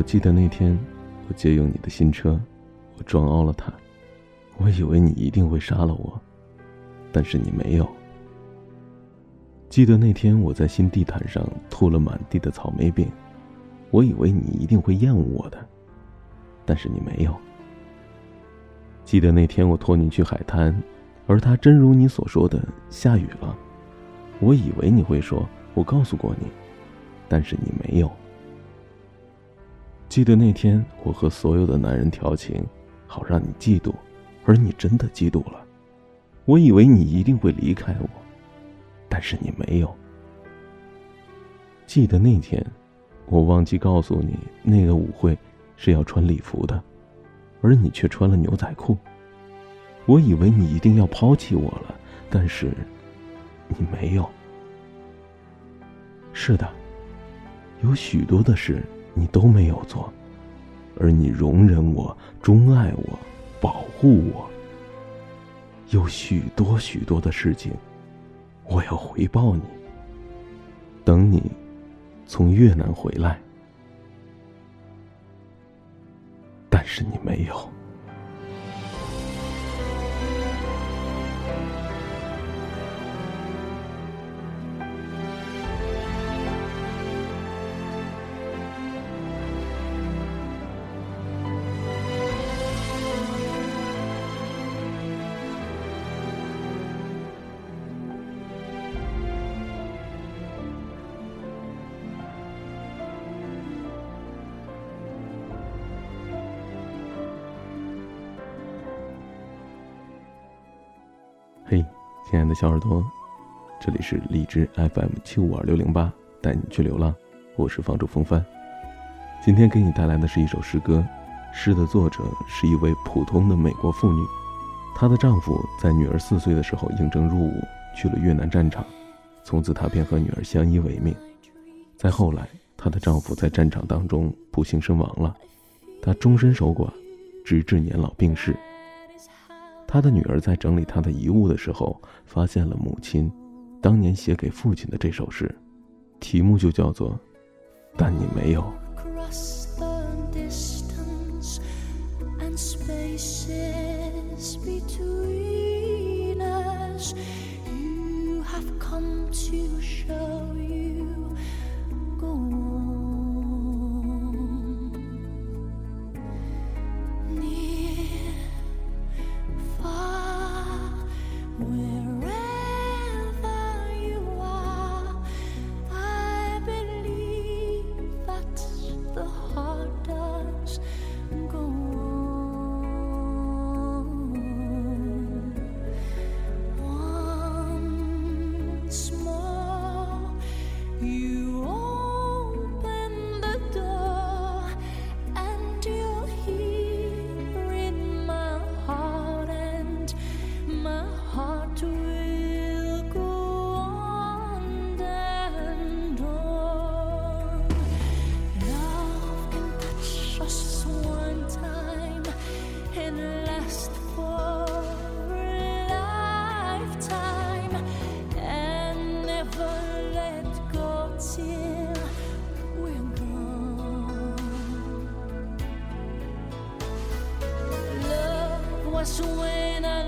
我记得那天，我借用你的新车，我撞凹了它。我以为你一定会杀了我，但是你没有。记得那天我在新地毯上吐了满地的草莓饼，我以为你一定会厌恶我的，但是你没有。记得那天我拖你去海滩，而它真如你所说的下雨了，我以为你会说“我告诉过你”，但是你没有。记得那天我和所有的男人调情，好让你嫉妒。而你真的嫉妒了，我以为你一定会离开我，但是你没有。记得那天，我忘记告诉你，那个舞会是要穿礼服的，而你却穿了牛仔裤。我以为你一定要抛弃我了，但是你没有。是的，有许多的事你都没有做，而你容忍我，钟爱我。保护我，有许多许多的事情，我要回报你。等你从越南回来，但是你没有。嘿，亲爱的小耳朵，这里是荔枝 FM 七五二六零八，带你去流浪，我是房主风帆。今天给你带来的是一首诗歌，诗的作者是一位普通的美国妇女，她的丈夫在女儿四岁的时候应征入伍，去了越南战场，从此她便和女儿相依为命。再后来，她的丈夫在战场当中不幸身亡了，她终身守寡，直至年老病逝。他的女儿在整理他的遗物的时候，发现了母亲当年写给父亲的这首诗，题目就叫做《但你没有》。you. agua suena